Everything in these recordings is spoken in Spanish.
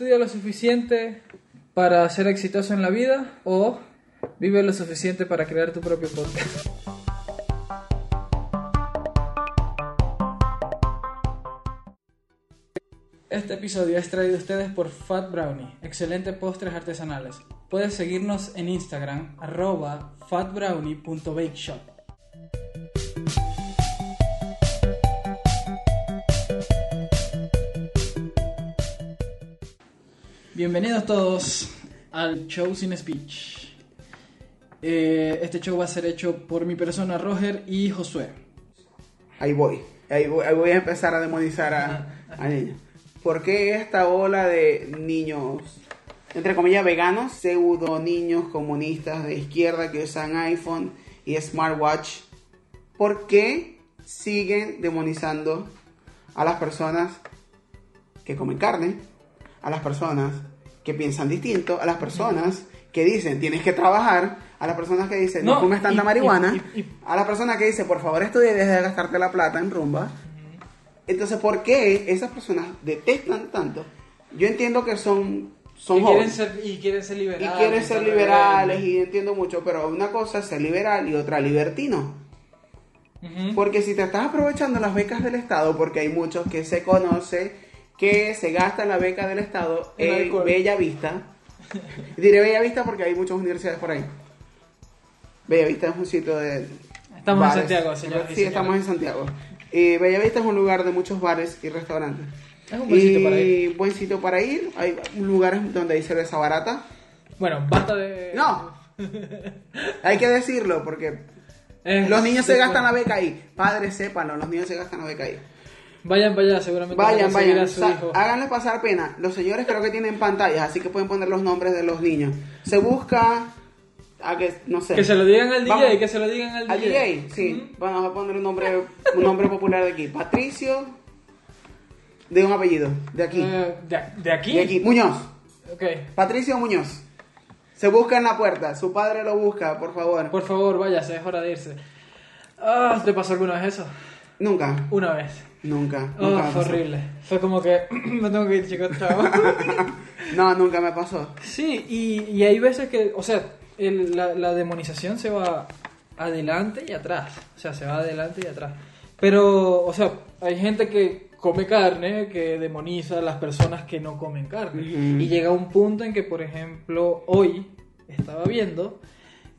estudia lo suficiente para ser exitoso en la vida o vive lo suficiente para crear tu propio podcast. Este episodio es traído a ustedes por Fat Brownie, excelentes postres artesanales. Puedes seguirnos en Instagram, arroba fatbrownie.bakeshop. Bienvenidos todos al show sin speech. Eh, este show va a ser hecho por mi persona Roger y Josué. Ahí voy. Ahí voy, a empezar a demonizar a, a niños. ¿Por qué esta ola de niños, entre comillas, veganos, pseudo niños comunistas de izquierda que usan iPhone y smartwatch? ¿Por qué siguen demonizando a las personas que comen carne, a las personas que piensan distinto, a las personas que dicen tienes que trabajar, a las personas que dicen no, No, fumes tanta y- marihuana, y- y- a las personas que dicen por favor estudia y deja de gastarte la plata en rumba. Entonces, ¿por qué esas personas detestan tanto? Yo entiendo que son, son y, quieren jóvenes ser, y quieren ser y liberales. quieren ser liberales y entiendo mucho, pero una cosa es ser liberal y otra libertino. Porque si te estás aprovechando las becas del Estado, porque hay muchos que se conoce que se gastan la beca del Estado En en. Bella Vista. Diré Bella Vista porque hay muchas universidades por ahí. Bella Vista es un sitio de... Estamos en bares. Santiago, señores y Sí, estamos en Santiago. Y Bella Vista es un lugar de muchos bares y restaurantes. Es un buen sitio para ir. buen sitio para ir. Hay lugares donde hay cerveza barata. Bueno, basta de. No. Hay que decirlo porque los niños se gastan la beca ahí. Padres, sépanlo, los niños se gastan la beca ahí. Vayan para allá, seguramente. Vayan, vayan. a su Sa- hijo. háganle pasar pena. Los señores creo que tienen pantallas, así que pueden poner los nombres de los niños. Se busca a que no sé. Que se lo digan al DJ, Vamos. que se lo digan al, Al DJ, sí. Bueno, vamos a poner un nombre, un nombre popular de aquí. Patricio, de un apellido, de aquí. Eh, de, de aquí. De aquí. Muñoz. Ok. Patricio Muñoz. Se busca en la puerta. Su padre lo busca, por favor. Por favor, váyase, es hora de irse. Ah, ¿te pasó alguna vez eso? Nunca. Una vez. Nunca. Oh, nunca fue horrible. Fue como que me tengo que ir, chicos, chao. No, nunca me pasó. sí, y, y hay veces que, o sea, el- la, la demonización se va adelante y atrás. O sea, se va adelante y atrás. Pero, o sea, hay gente que come carne que demoniza a las personas que no comen carne. Ujú. Y llega un punto en que, por ejemplo, hoy estaba viendo.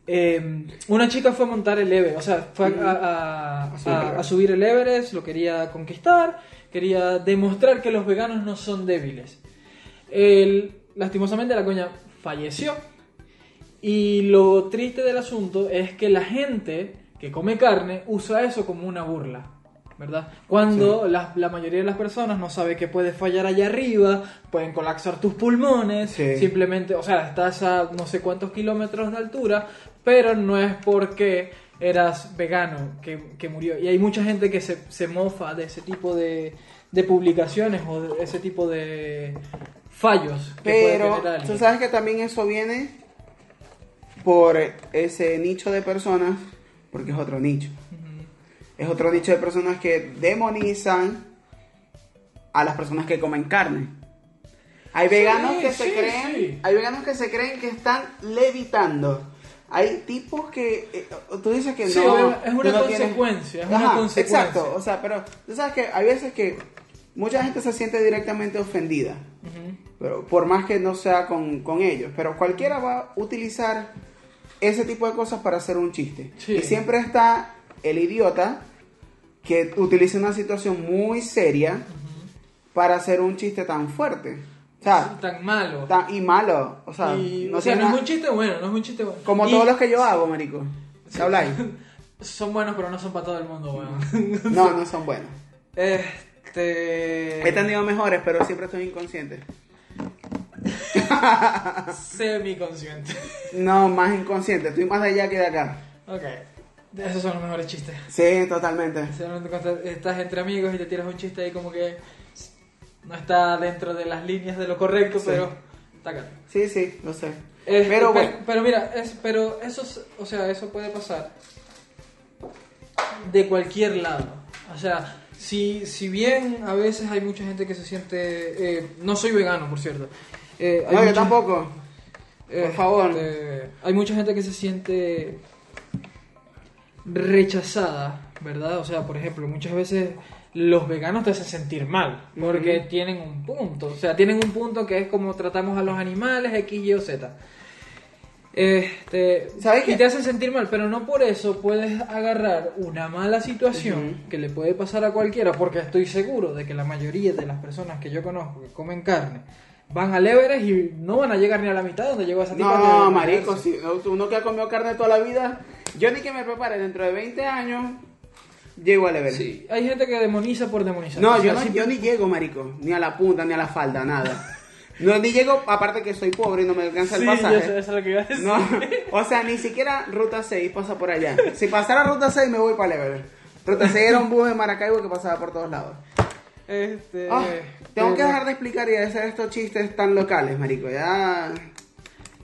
Eh, una chica fue a montar el Everest, o sea, fue a, a- A subir el a- Everest. subir el Everest, lo quería conquistar, quería demostrar que los veganos no son débiles. El- lastimosamente la coña falleció. Y lo triste del asunto es que la gente que come carne usa eso como una burla, ¿verdad? Cuando la, la mayoría de las personas no sabe que puede fallar allá arriba, pueden colapsar tus pulmones, Sí. simplemente, o sea, estás a no sé cuántos kilómetros de altura, pero no es porque eras vegano que, que murió. Y hay mucha gente que se, se mofa de ese tipo de, de publicaciones o de ese tipo de fallos que puede Pero alguien. tú sabes que también eso viene por ese nicho de personas, porque es otro nicho. Es otro nicho de personas que demonizan a las personas que comen carne. Hay veganos que se creen, sí. hay veganos que se creen que están levitando. Hay tipos que eh, tú dices que Sí, no es una tienes- consecuencia, es una Ajá, consecuencia. Exacto, o sea, pero tú sabes que hay veces que mucha gente se siente directamente ofendida. Pero por más que no sea con, con ellos, pero cualquiera va a utilizar ese tipo de cosas para hacer un chiste. Sí. Y siempre está el idiota que utiliza una situación muy seria para hacer un chiste tan fuerte. O sea, tan malo. tan, y malo. O sea, Y, no, o sea, no es un chiste bueno, no es un chiste bueno. como Y todos los que yo hago, marico. ¿Qué habláis? Son buenos, pero no son para todo el mundo, weón. No, no son buenos. Este. He tenido mejores, pero siempre estoy inconsciente. Semi-consciente. No, más inconsciente. Estoy más de allá que de acá. Ok. Esos son los mejores chistes. Sí, totalmente. Cuando estás entre amigos y te tiras un chiste ahí como que no está dentro de las líneas de lo correcto, Sí. pero está acá. Sí, sí, lo sé. Este, pero bueno. pero mira, es, pero eso, es- o sea, eso puede pasar de cualquier lado. O sea, si, si bien a veces hay mucha gente que se siente... eh, no soy vegano, por cierto. Eh, No, yo tampoco. Por favor. este, hay mucha gente que se siente rechazada, ¿verdad? O sea, por ejemplo, muchas veces los veganos te hacen sentir mal porque tienen un punto. O sea, tienen un punto que es como tratamos a los animales, X, Y o Z. Este, ¿Sabes y qué? te hacen sentir mal, pero no por eso puedes agarrar una mala situación Ujú. que le puede pasar a cualquiera, porque estoy seguro de que la mayoría de las personas que yo conozco que comen carne van al Everest y no van a llegar ni a la mitad donde llegó esa tipa. No, marico, si uno que ha comido carne toda la vida, yo ni que me prepare dentro de 20 años, llego al Everest. Sí, hay gente que demoniza por demonizar. No, yo, no simple- yo ni llego, marico, ni a la punta, ni a la falda, nada. No, ni llego, aparte que soy pobre y no me alcanza el Sí, pasaje. yo sé, eso es lo que iba a decir. No, o sea, ni siquiera Ruta 6 pasa por allá. Si pasara Ruta 6 me voy para el Everest. Ruta 6 era un bus de Maracaibo que pasaba por todos lados. Este, Ah, tengo que dejar de explicar y de hacer estos chistes tan locales, marico. Ya.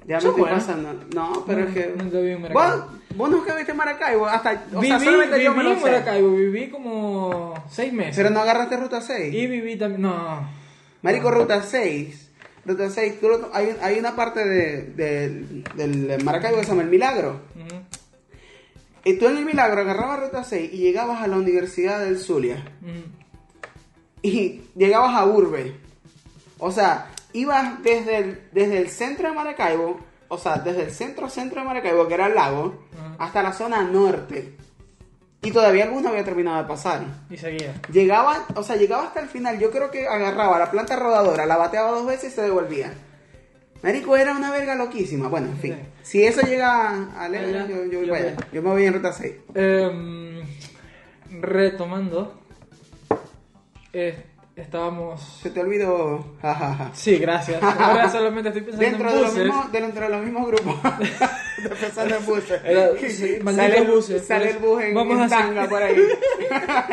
Ya Son estoy buenos. pasando. No, pero No, es que. nunca viví en Maracaibo. ¿Vos, vos nunca viste Maracaibo. Hasta. O viví, sea, solamente yo me viví lo en sé. Maracaibo, viví como seis meses. Pero no agarraste Ruta 6. Y viví también, no. Marico, Ruta 6. Ruta 6. tú lo- hay, hay una parte de, de- del Maracaibo que se llama El Milagro. Ujú, Y tú en El Milagro agarrabas Ruta 6 y llegabas a la Universidad del Zulia. ujú. y llegabas a Urbe. O sea, ibas desde el, desde el centro de Maracaibo, o sea, desde el centro centro de Maracaibo, que era el lago, hasta la zona norte. Y todavía alguno había terminado de pasar. Y seguía. Llegaba, o sea, llegaba hasta el final. Yo creo que agarraba la planta rodadora, la bateaba dos veces y se devolvía. Marico, era una verga loquísima. Bueno, en fin. Sí. Si eso llega a leer, Allá. Yo me voy en ruta 6. Em, retomando. eh, estábamos. Se te olvidó. Sí, gracias. Ahora solamente estoy pensando Dentro en de, buses. mismos, dentro de los mismos grupos. Estoy pensando en buses. Era- sí, sale, el- buses. sale el bus en, Vamos en a hacer- tanga por ahí.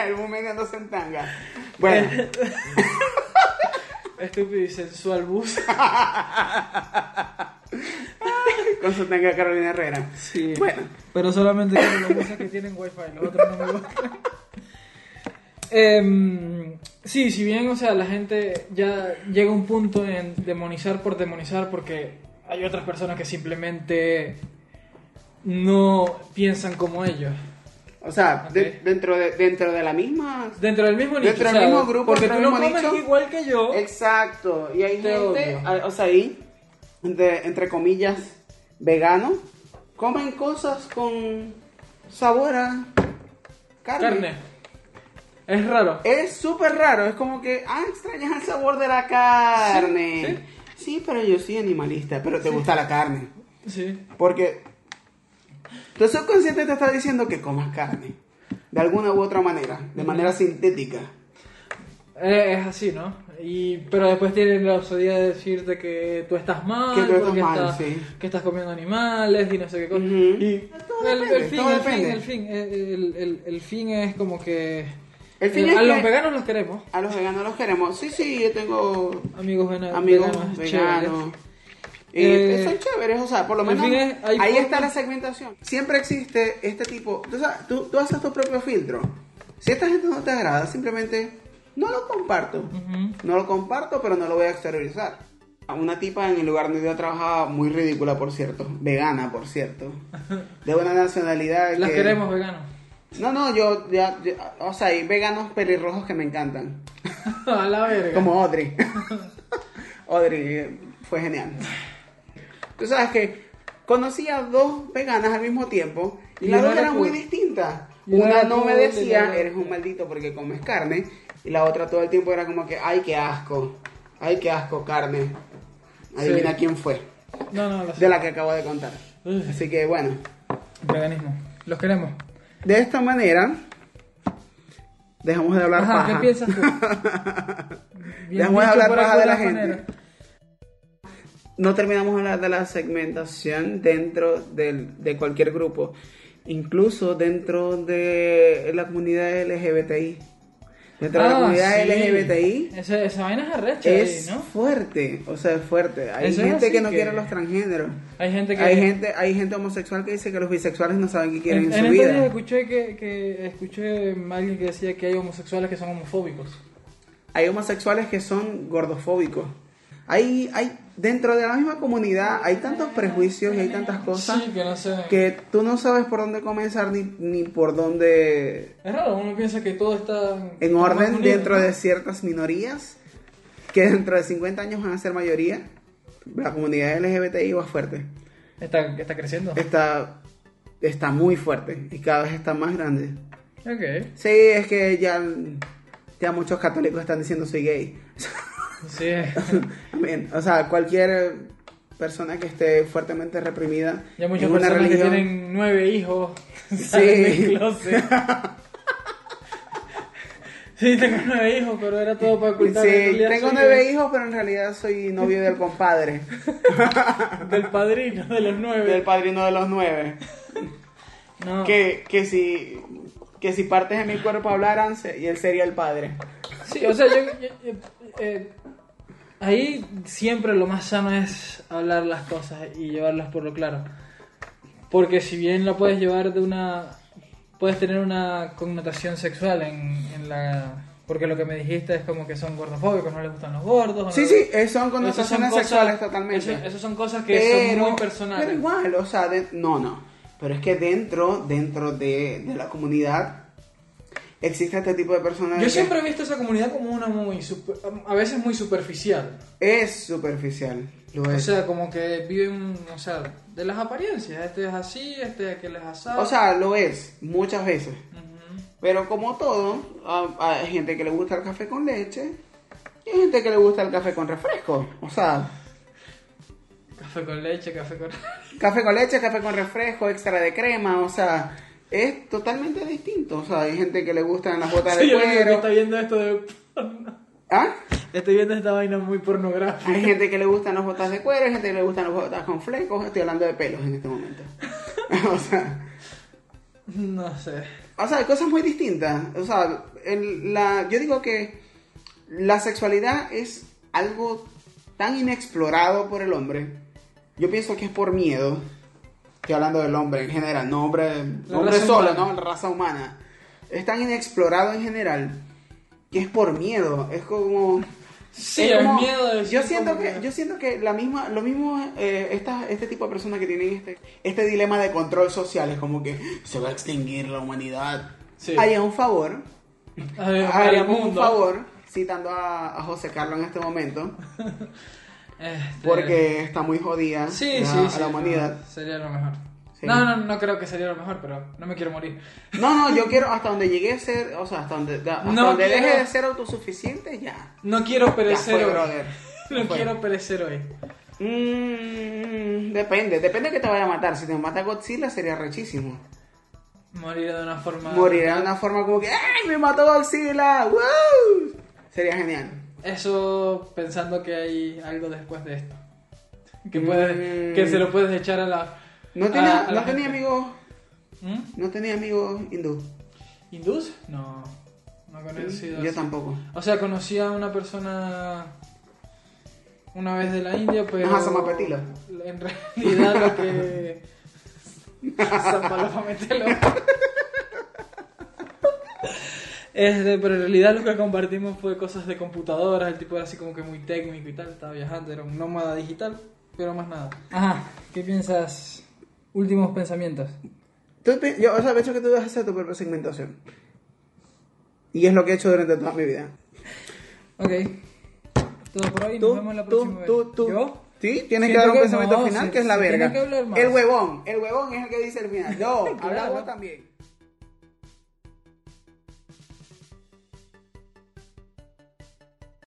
el bus meneándose en tanga. Bueno, Estúpido y sensual bus. con su tanga Carolina Herrera. Sí. Bueno, Pero solamente quiero los buses que tienen wifi, los otros no me gustan. Em, sí, si bien, o sea, la gente ya llega a un punto en demonizar por demonizar porque hay otras personas que simplemente no piensan como ellos. o sea, de- dentro, de, dentro de la misma... Dentro del mismo nicho. Dentro o del sea, mismo grupo, Porque tú no comes nicho. igual que yo. Exacto. Y hay Te gente, odio. o sea, ahí, entre, entre comillas, vegano, comen cosas con sabor a carne. Carne. Es raro. Es súper raro, es como que, ah, extrañas el sabor de la carne. Sí, pero yo soy animalista, pero te gusta la carne. Sí. Porque tu subconsciente te está diciendo que comas carne. De alguna u otra manera, de manera sintética. Eh, es así, ¿no? Y, pero después tienen la osadía de decirte que tú estás mal, Que tú estás mal, estás, sí. que estás comiendo animales y no sé qué cosa. Y Todo el, depende, el fin, todo el fin, el fin, el, el- el fin es como que El fin eh, a los que- veganos los queremos, A los veganos los queremos. Sí, sí, yo tengo amigos vena- amigos veganos, veganos. Eh, son chéveres, o sea, por lo en menos es- ahí está la segmentación. Siempre existe este tipo. Tú, sabes, tú, tú haces tu propio filtro. Si esta gente no te agrada, simplemente no lo comparto. No lo comparto, pero no lo voy a exteriorizar. Una tipa en el lugar donde yo trabajaba, muy ridícula, por cierto. Vegana, por cierto. De una nacionalidad. Las que- queremos veganos. No, no, yo, ya, ya- o sea, hay veganos pelirrojos que me encantan. a la verga. Como Audrey. Audrey eh, fue genial. Tú sabes que conocí a dos veganas al mismo tiempo y, Y las una dos era eran muy cool. distintas. Y una Una era no me cool, y la decía, otra- eres un maldito porque comes carne. Y la otra todo el tiempo era como que, ay, qué asco. Ay, qué asco, carne. Adivina Sí. quién fue. No, no, las- De la que acabo de contar. Así que bueno. veganismo. Los queremos. De esta manera, dejamos de hablar Ajá, paja. ¿qué piensas tú? Dejamos de hablar paja de la gente. manera. no terminamos de hablar de la segmentación dentro del- de cualquier grupo, incluso dentro de la comunidad LGBTI. Dentro de la Ah, comunidad sí. LGBTI Esa, esa vaina es arrecha es ahí, ¿no? fuerte, o sea, es fuerte. Hay Eso es gente que no que- quiere los transgéneros. Hay gente que... Hay gente, hay gente homosexual que dice que los bisexuales no saben qué quieren en, en, en su días vida. escuché que, que escuché a alguien que decía que hay homosexuales que son homofóbicos. Hay homosexuales que son gordofóbicos. Hay, hay, dentro de la misma comunidad hay tantos prejuicios y hay tantas cosas Sí, que no sé. que tú no sabes por dónde comenzar ni, ni por dónde Es raro, uno piensa que todo está... en orden dentro de ciertas minorías que dentro de 50 años van a ser mayoría. La comunidad LGBTI va fuerte. Está, está creciendo. Está, está muy fuerte y cada vez está más grande. Ok. Sí, es que ya, ya muchos católicos están diciendo soy gay. Sí. O sea, cualquier persona que esté fuertemente reprimida Ya muchas en una personas religión. que tienen nueve hijos closet. sí, tengo nueve hijos, pero era todo para ocultar. Sí, tengo nueve hijos, pero en realidad soy novio del compadre, Del padrino de los nueve. del padrino de los nueve. No. Que, que si que si partes de mi cuerpo hablaran y él sería el padre. Sí, o sea, yo, yo- yo- eh, ahí siempre lo más sano es hablar las cosas y llevarlas por lo claro. Porque si bien lo puedes llevar de una... Puedes tener una connotación sexual en, en la... Porque lo que me dijiste es como que son gordofóbicos, no les gustan los gordos. Sí, no- sí, son connotaciones cosas- sexuales totalmente. Esas son cosas que son muy personales. Pero igual, o sea, de- no, no. Pero es que dentro, dentro de, de la comunidad existe este tipo de personas. Yo que siempre he visto esa comunidad como una muy... super- a veces muy superficial. Es superficial. Lo O es. sea, como que viven, o sea, de las apariencias. Este es así, este es aquel es asado. O sea, lo es, muchas veces. Pero como todo, hay gente que le gusta el café con leche y hay gente que le gusta el café con refresco. O sea, Café con leche, café con... café con leche, café con refresco, extra de crema, o sea, es totalmente distinto. O sea, hay gente que le gustan las botas Sí, de cuero. está viendo esto de... ¿Ah? Estoy viendo esta vaina muy pornográfica. Hay gente que le gustan las botas de cuero, hay gente que le gustan las botas con flecos. Estoy hablando de pelos en este momento. o sea, No sé. o sea, hay cosas muy distintas. O sea, el- la, yo digo que la sexualidad es algo tan inexplorado por el hombre. Yo pienso que es por miedo. Estoy hablando del hombre en general, no hombre, hombre solo, humana. no, raza humana. Es tan inexplorado en general que es por miedo. Es como Sí, es el como- miedo de yo siento que, yo siento que la misma lo mismo eh, esta- este tipo de personas que tienen este este dilema de control social es como que se va a extinguir la humanidad Sí. haría un favor A ver, para el haríamos un favor citando a, a José Carlos en este momento Este, porque está muy jodida Sí, la- sí, a sí. la humanidad sería lo mejor. No, no, no creo que sería lo mejor, pero no me quiero morir. no no yo quiero hasta donde llegue a ser o sea hasta donde hasta No donde quiero- deje de ser autosuficiente ya No quiero ya perecer fue hoy. No Fue. quiero perecer hoy. Mm, depende depende que te vaya a matar si te mata Godzilla sería rechísimo Morir de una forma... Morirá de una forma como que ¡Ay, me mató Godzilla! ¡Woo! Sería genial. Eso pensando que hay algo después de esto. Que, puedes, Mm. que se lo puedes echar a la... No tenía, a- a la no tenía amigos, ¿Mm? no tenía amigos hindú. ¿Hindús? No. No conocido. Yo así. tampoco. O sea, conocí a una persona una vez de la India, pero. Ajá, Samapetila. En realidad lo que. Zampalofa, mételo. Este, pero en realidad lo que compartimos fue cosas de computadoras, el tipo era así como que muy técnico y tal, estaba viajando, era un nómada digital, pero más nada. Ajá, ¿qué piensas? Últimos pensamientos. Tú yo, o sea, hecho que tú debes hacer tu propia segmentación. Y es lo que he hecho durante toda mi vida. Ok. Todo por hoy, nos Tú, vemos la tú, próxima tú, vez. tú. ¿Yo? Sí, tienes que dar un que pensamiento no, final se- que es la verga. que hablar más. El huevón, el huevón es el que dice el final. No, habla Claro. vos también.